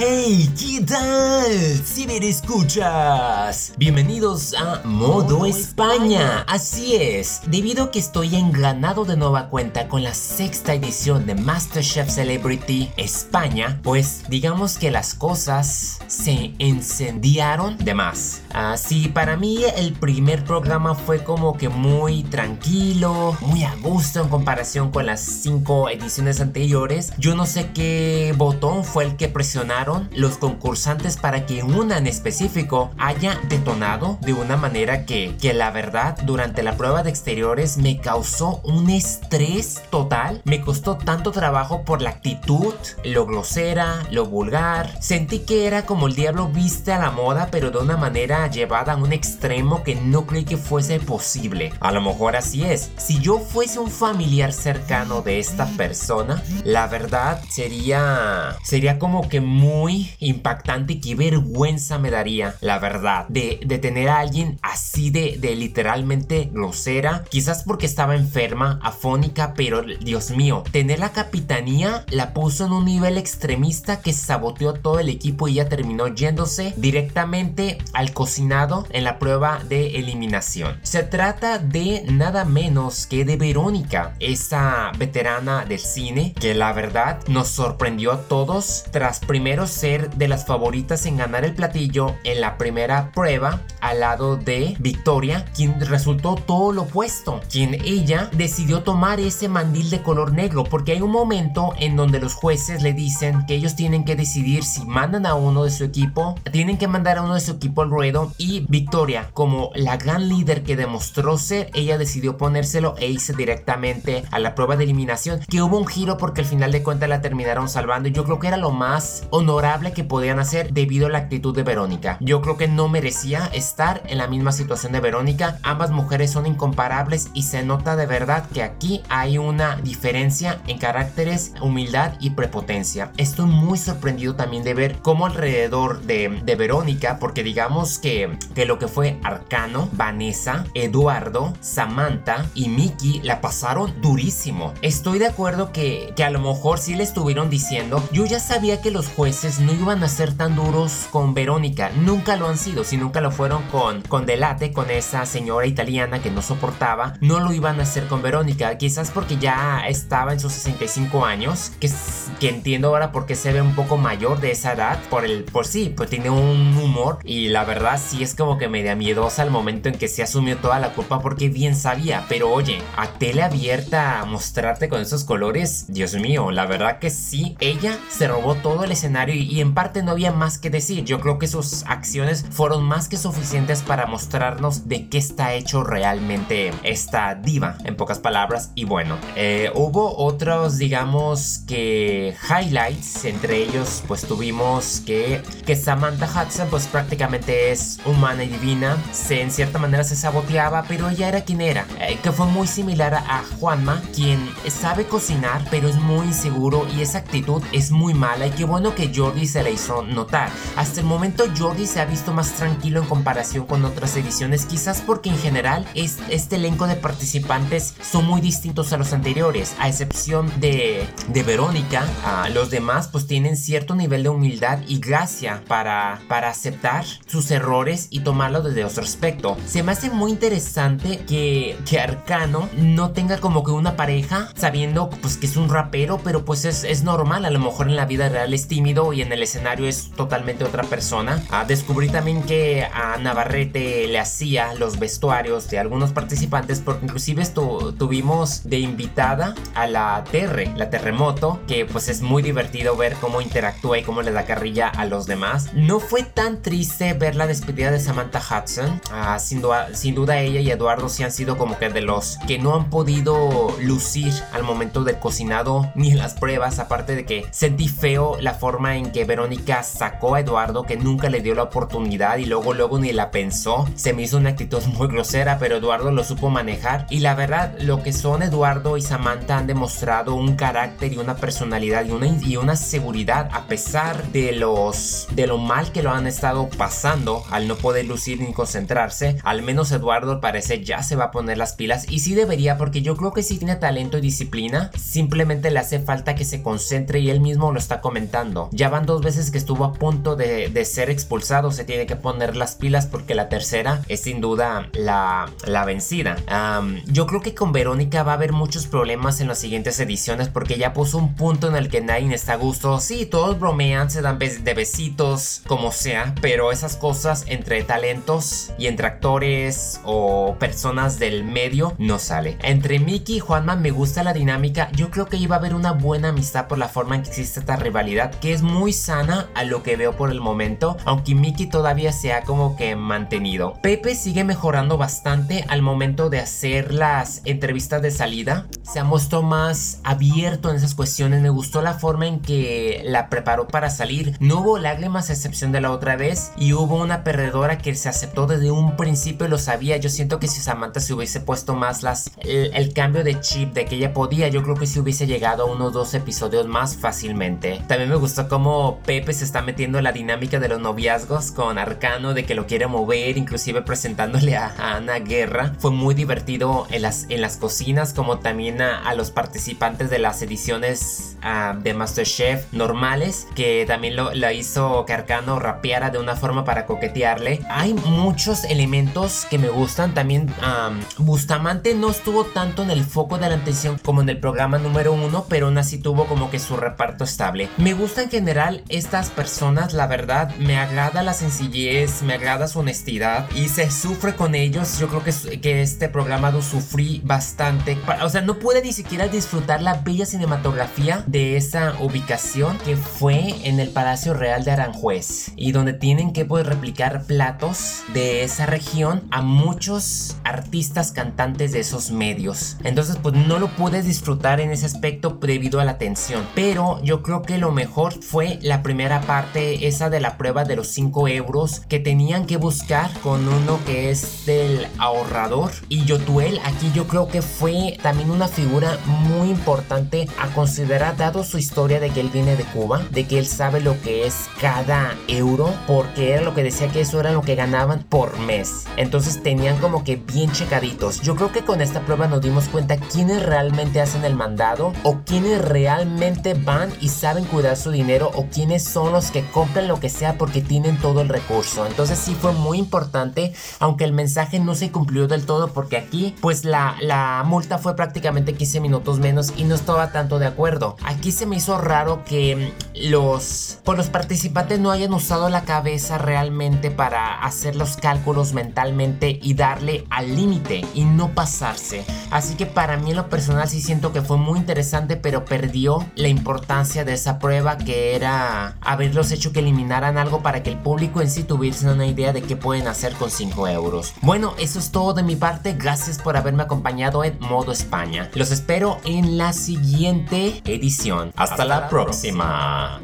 Hey, ¿qué tal? Si me escuchas. Bienvenidos a Modo España. Así es, debido a que estoy engranado de nueva cuenta con la sexta edición de MasterChef Celebrity España, pues digamos que las cosas se encendiaron de más. Así, para mí el primer programa fue como que muy tranquilo, muy a gusto en comparación con las cinco ediciones anteriores. Yo no sé qué botón fue el que presionaron los concursantes para que una en específico haya detonado de una manera que, que la verdad durante la prueba de exteriores me causó un estrés total. Me costó tanto trabajo por la actitud, lo grosera, lo vulgar. Sentí que era como el diablo viste a la moda, pero de una manera llevada a un extremo que no creí que fuese posible. A lo mejor así es. Si yo fuese un familiar cercano de esta persona, la verdad sería sería como que muy impactante y qué vergüenza me daría, la verdad, de, tener a alguien así de, de literalmente grosera, quizás porque estaba enferma, afónica, pero Dios mío, tener la capitanía la puso en un nivel extremista que saboteó todo el equipo y ya terminó yéndose directamente al cocinado en la prueba de eliminación. Se trata de nada menos que de Verónica, esa veterana del cine que la verdad nos sorprendió a todos tras primero ser de las favoritas en ganar el platillo en la primera prueba al lado de Victoria, quien resultó todo lo opuesto, quien ella decidió tomar ese mandil de color negro porque hay un momento en donde los jueces le dicen que ellos tienen que decidir si mandan a uno de su equipo, tienen que mandar a uno de su equipo al ruedo y Victoria, como la gran líder que demostró ser, ella decidió ponérselo e irse directamente a la prueba de eliminación, que hubo un giro porque al final de cuentas la terminaron salvando. Y yo creo que era lo más honorable que podían hacer debido a la actitud de Verónica. Yo creo que no merecía estar en la misma situación de Verónica, ambas mujeres son incomparables y se nota de verdad que aquí hay una diferencia en caracteres, humildad y prepotencia. Estoy muy sorprendido también de ver cómo alrededor de, de Verónica, porque digamos que, que lo que fue Arcano, Vanessa, Eduardo, Samantha y Mickey la pasaron durísimo. Estoy de acuerdo que, que a lo mejor sí le estuvieron diciendo, yo ya sabía que los jueces no iban a ser tan duros con Verónica, nunca lo han sido, si nunca lo fueron con, con Delate, con esa señora italiana que no soportaba, no lo iban a hacer con Verónica, quizás porque ya estaba en sus 65 años, que, que entiendo ahora por qué se ve un poco mayor de esa edad, por el, por sí, pues tiene un humor y la verdad sí es como que media miedosa al momento en que se asumió toda la culpa porque bien sabía, pero oye, a tele abierta mostrarte con esos colores, Dios mío, la verdad que sí, ella se robó todo el escenario y, en parte no había más que decir, yo creo que sus acciones fueron más que suficientes para mostrarnos de qué está hecho realmente esta diva, en pocas palabras, y bueno, eh, hubo otros, digamos que highlights, entre ellos pues tuvimos que, que Samantha Hudson pues prácticamente es humana y divina, se en cierta manera se saboteaba, pero ella era quien era, eh, que fue muy similar a Juanma, quien sabe cocinar, pero es muy inseguro y esa actitud es muy mala. Y qué bueno que Jordi se la hizo notar. Hasta el momento Jordi se ha visto más tranquilo en comparación con otras ediciones, quizás porque en general es, este elenco de participantes son muy distintos a los anteriores, a excepción de, de Verónica, a los demás pues tienen cierto nivel de humildad y gracia para, para aceptar sus errores y tomarlo desde otro aspecto. Se me hace muy interesante que, que Arcano no tenga como que una pareja sabiendo pues que es un rapero, pero pues es, es normal, a lo mejor en la vida real es tímido y en el escenario es totalmente otra persona. Ah, descubrí también que a Navarrete le hacía los vestuarios de algunos participantes porque inclusive esto, tuvimos de invitada a la Terre, la Terremoto, que pues es muy divertido ver cómo interactúa y cómo le da carrilla a los demás. No fue tan triste ver la despedida de Samantha Hudson. Ah, sin, duda, sin duda ella y Eduardo sí han sido como que de los que no han podido lucir al momento del cocinado ni en las pruebas, aparte de que sentí feo la forma en que Verónica sacó a Eduardo que nunca le dio la oportunidad y luego luego ni la pensó. Se me hizo una actitud muy grosera, pero Eduardo lo supo manejar y la verdad lo que son Eduardo y Samantha han demostrado un carácter y una personalidad y una, y una seguridad a pesar de los de lo mal que lo han estado pasando al no poder lucir ni concentrarse. Al menos Eduardo parece ya se va a poner las pilas y sí debería porque yo creo que sí tiene talento y disciplina. Simplemente le hace falta que se concentre y él mismo lo está comentando. Ya ya van dos veces que estuvo a punto de, ser expulsado, se tiene que poner las pilas porque la tercera es sin duda la, la vencida. yo creo que con Verónica va a haber muchos problemas en las siguientes ediciones porque ya puso un punto en el que nadie está a gusto. Sí, todos bromean, se dan de besitos, como sea, pero esas cosas entre talentos y entre actores o personas del medio no sale. Entre Mickey y Juanma me gusta la dinámica. Yo creo que iba a haber una buena amistad por la forma en que existe esta rivalidad, que es muy sana a lo que veo por el momento, aunque Mickey todavía se ha como que mantenido. Pepe sigue mejorando bastante al momento de hacer las entrevistas de salida. Se ha mostrado más abierto en esas cuestiones. Me gustó la forma en que la preparó para salir. No hubo lágrimas a excepción de la otra vez y hubo una perdedora que se aceptó desde un principio lo sabía. Yo siento que si Samantha se hubiese puesto más las el, cambio de chip de que ella podía, yo creo que si hubiese llegado a unos dos episodios más fácilmente. También me gustó cómo Pepe se está metiendo en la dinámica de los noviazgos con Arcano, de que lo quiere mover, inclusive presentándole a, Ana Guerra. Fue muy divertido en las, en las cocinas, como también a, los participantes de las ediciones uh, de Masterchef normales, que también lo, hizo que Arcano rapeara de una forma para coquetearle. Hay muchos elementos que me gustan. También Bustamante no estuvo tanto en el foco de la atención como en el programa número uno, pero aún así tuvo como que su reparto estable. Me gusta en general estas personas, la verdad, me agrada la sencillez, me agrada su honestidad y se sufre con ellos. Yo creo que, que este programa lo sufrí bastante. O sea, no pude ni siquiera disfrutar la bella cinematografía de esa ubicación que fue en el Palacio Real de Aranjuez y donde tienen que poder replicar platos de esa región a muchos artistas cantantes de esos medios. Entonces, pues no lo pude disfrutar en ese aspecto debido a la tensión. Pero yo creo que lo mejor fue la primera parte, esa de la prueba de los 5 euros que tenían que buscar con uno que es del ahorrador. Y Yotuel, aquí yo creo que fue también una figura muy importante a considerar, dado su historia de que él viene de Cuba, de que él sabe lo que es cada euro, porque era lo que decía que eso era lo que ganaban por mes. Entonces tenían como que bien checaditos. Yo creo que con esta prueba nos dimos cuenta quiénes realmente hacen el mandado o quiénes realmente van y saben cuidar su dinero o quiénes son los que compran lo que sea porque tienen todo el recurso. Entonces sí fue muy importante, aunque el mensaje no se cumplió del todo porque aquí pues la, la multa fue prácticamente 15 minutos menos y no estaba tanto de acuerdo. Aquí se me hizo raro que los, pues los participantes no hayan usado la cabeza realmente para hacer los cálculos mentalmente y darle al límite y no pasarse. Así que para mí en lo personal sí siento que fue muy interesante, pero perdió la importancia de esa prueba que era haberlos hecho que eliminaran algo para que el público en sí tuviese una idea de qué pueden hacer con 5 euros. Bueno, eso es todo de mi parte. Gracias por haberme acompañado en Modo España. Los espero en la siguiente edición. Hasta, la, próxima.